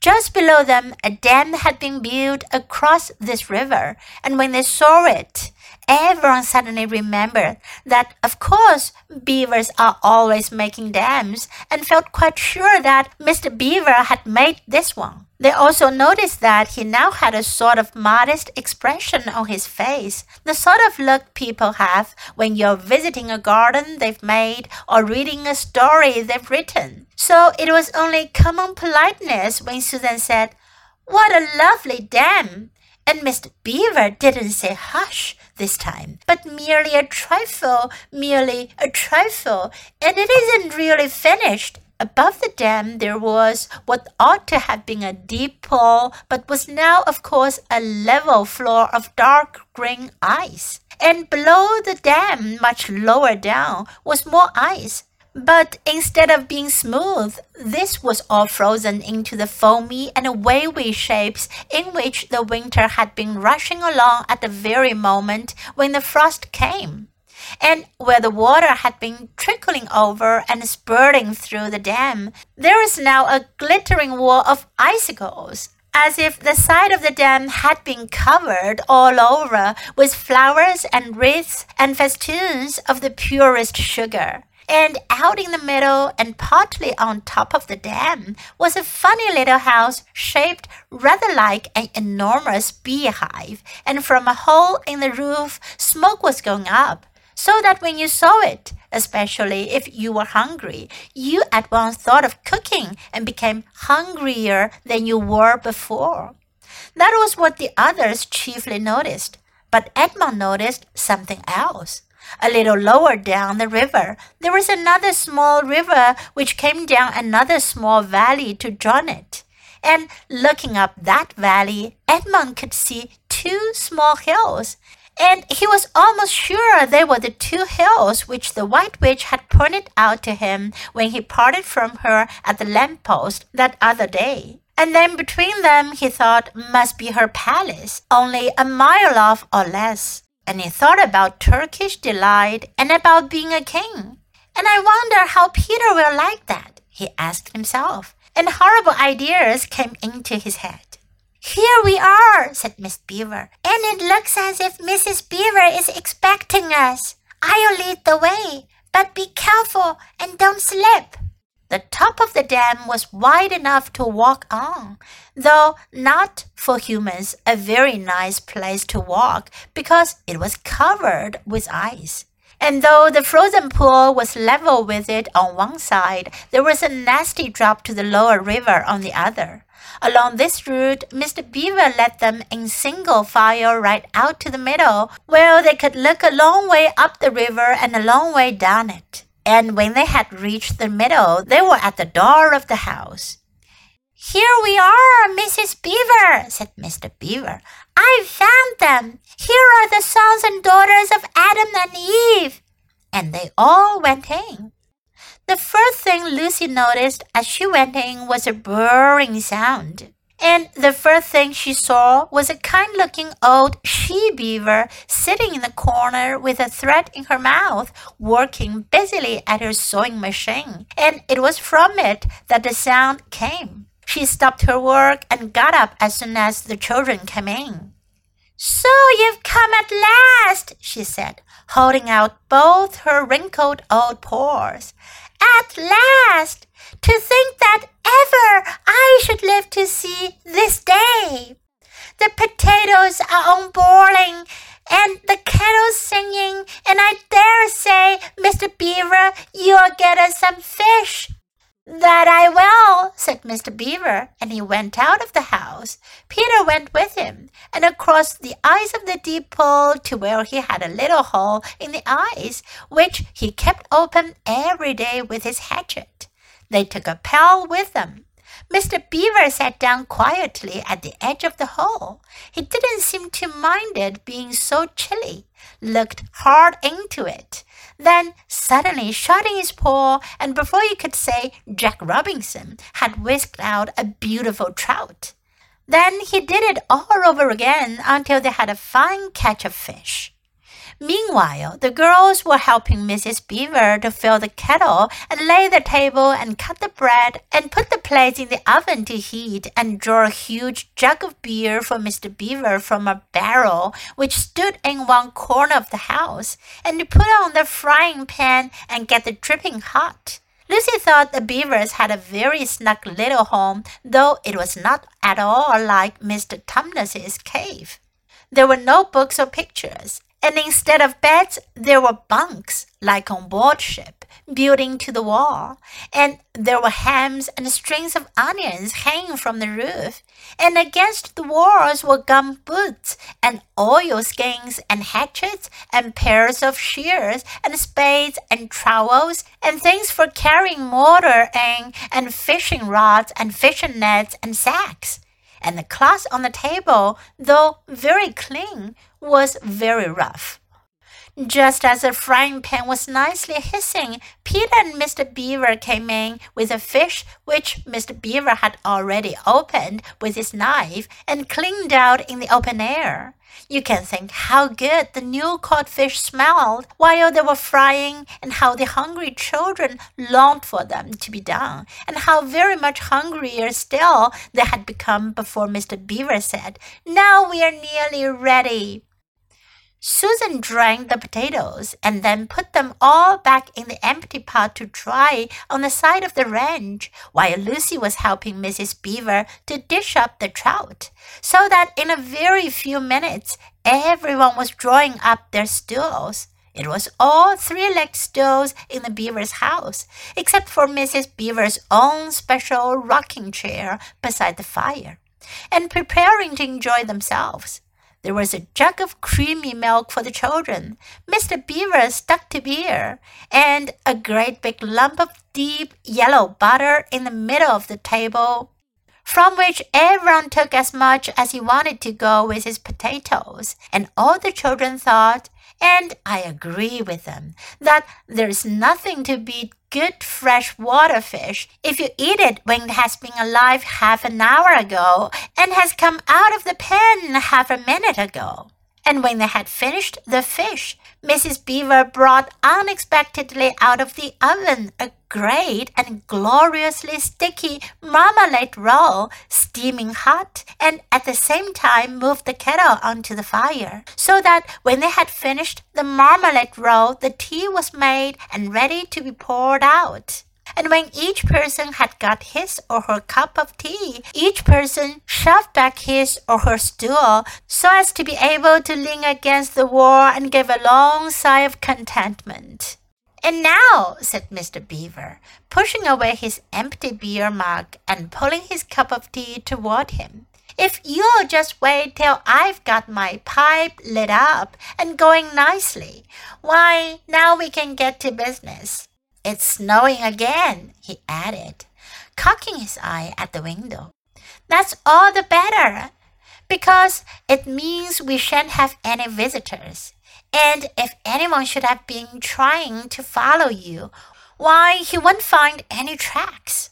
Just below them, a dam had been built across this river, and when they saw it, everyone suddenly remembered that, of course, beavers are always making dams, and felt quite sure that Mr. Beaver had made this one. They also noticed that he now had a sort of modest expression on his face, the sort of look people have when you're visiting a garden they've made or reading a story they've written. So it was only common politeness when Susan said, What a lovely dam! And Mr. Beaver didn't say hush this time, but merely a trifle, merely a trifle, and it isn't really finished. Above the dam there was what ought to have been a deep pool, but was now, of course, a level floor of dark green ice. And below the dam, much lower down, was more ice. But instead of being smooth, this was all frozen into the foamy and wavy shapes in which the winter had been rushing along at the very moment when the frost came and where the water had been trickling over and spurting through the dam, there is now a glittering wall of icicles, as if the side of the dam had been covered all over with flowers and wreaths and festoons of the purest sugar. And out in the middle and partly on top of the dam was a funny little house shaped rather like an enormous beehive, and from a hole in the roof smoke was going up so that when you saw it, especially if you were hungry, you at once thought of cooking and became hungrier than you were before. That was what the others chiefly noticed, but Edmund noticed something else. A little lower down the river, there was another small river which came down another small valley to join it. And looking up that valley, Edmund could see two small hills, and he was almost sure they were the two hills which the White Witch had pointed out to him when he parted from her at the lamp post that other day. And then between them he thought must be her palace, only a mile off or less. And he thought about Turkish delight and about being a king. And I wonder how Peter will like that, he asked himself. And horrible ideas came into his head. Here we are, said Miss Beaver, and it looks as if Mrs. Beaver is expecting us. I'll lead the way, but be careful and don't slip. The top of the dam was wide enough to walk on, though not for humans a very nice place to walk because it was covered with ice. And though the frozen pool was level with it on one side, there was a nasty drop to the lower river on the other. Along this route, Mr. Beaver led them in single file right out to the middle, where they could look a long way up the river and a long way down it. And when they had reached the middle, they were at the door of the house. Here we are, Mrs. Beaver, said Mr. Beaver. I found them. Here are the sons and daughters of Adam and Eve. And they all went in. The first thing Lucy noticed as she went in was a burring sound. And the first thing she saw was a kind looking old she beaver sitting in the corner with a thread in her mouth, working busily at her sewing machine. And it was from it that the sound came. She stopped her work and got up as soon as the children came in. So you've come at last, she said, holding out both her wrinkled old paws. At last! To think that see this day! The potatoes are on boiling, and the kettle's singing, and I dare say, Mr. Beaver, you'll get us some fish. That I will, said Mr. Beaver, and he went out of the house. Peter went with him, and across the ice of the deep pool to where he had a little hole in the ice, which he kept open every day with his hatchet. They took a pail with them. Mr. Beaver sat down quietly at the edge of the hole. He didn't seem to mind it being so chilly, looked hard into it, then suddenly shut in his paw, and before you could say Jack Robinson had whisked out a beautiful trout. Then he did it all over again until they had a fine catch of fish. Meanwhile, the girls were helping Mrs. Beaver to fill the kettle and lay the table and cut the bread and put the plates in the oven to heat and draw a huge jug of beer for Mr. Beaver from a barrel which stood in one corner of the house and to put on the frying pan and get the dripping hot. Lucy thought the beavers had a very snug little home, though it was not at all like Mr. Tumnus's cave. There were no books or pictures, and instead of beds, there were bunks, like on board ship, built into the wall, and there were hams and strings of onions hanging from the roof, and against the walls were gum boots and oilskins and hatchets and pairs of shears and spades and trowels and things for carrying mortar in and fishing rods and fishing nets and sacks and the cloth on the table, though very clean, was very rough. Just as the frying pan was nicely hissing, Peter and Mr. Beaver came in with a fish which Mr. Beaver had already opened with his knife and cleaned out in the open air. You can think how good the new caught fish smelled while they were frying, and how the hungry children longed for them to be done, and how very much hungrier still they had become before Mr. Beaver said, Now we are nearly ready. Susan drained the potatoes and then put them all back in the empty pot to dry on the side of the range, while Lucy was helping Mrs. Beaver to dish up the trout, so that in a very few minutes everyone was drawing up their stools. It was all three legged stools in the beaver's house, except for Mrs. Beaver's own special rocking chair beside the fire, and preparing to enjoy themselves. There was a jug of creamy milk for the children. Mr. Beaver stuck to beer, and a great big lump of deep yellow butter in the middle of the table, from which everyone took as much as he wanted to go with his potatoes. And all the children thought, and I agree with them, that there's nothing to beat good fresh water fish if you eat it when it has been alive half an hour ago and has come out of the pen half a minute ago. And when they had finished the fish, Mrs. Beaver brought unexpectedly out of the oven a great and gloriously sticky marmalade roll, steaming hot, and at the same time moved the kettle onto the fire, so that when they had finished the marmalade roll, the tea was made and ready to be poured out. And when each person had got his or her cup of tea, each person shoved back his or her stool so as to be able to lean against the wall and give a long sigh of contentment. And now, said Mr. Beaver, pushing away his empty beer mug and pulling his cup of tea toward him, if you'll just wait till I've got my pipe lit up and going nicely, why, now we can get to business. It's snowing again, he added, cocking his eye at the window. That's all the better, because it means we shan't have any visitors. And if anyone should have been trying to follow you, why, he won't find any tracks.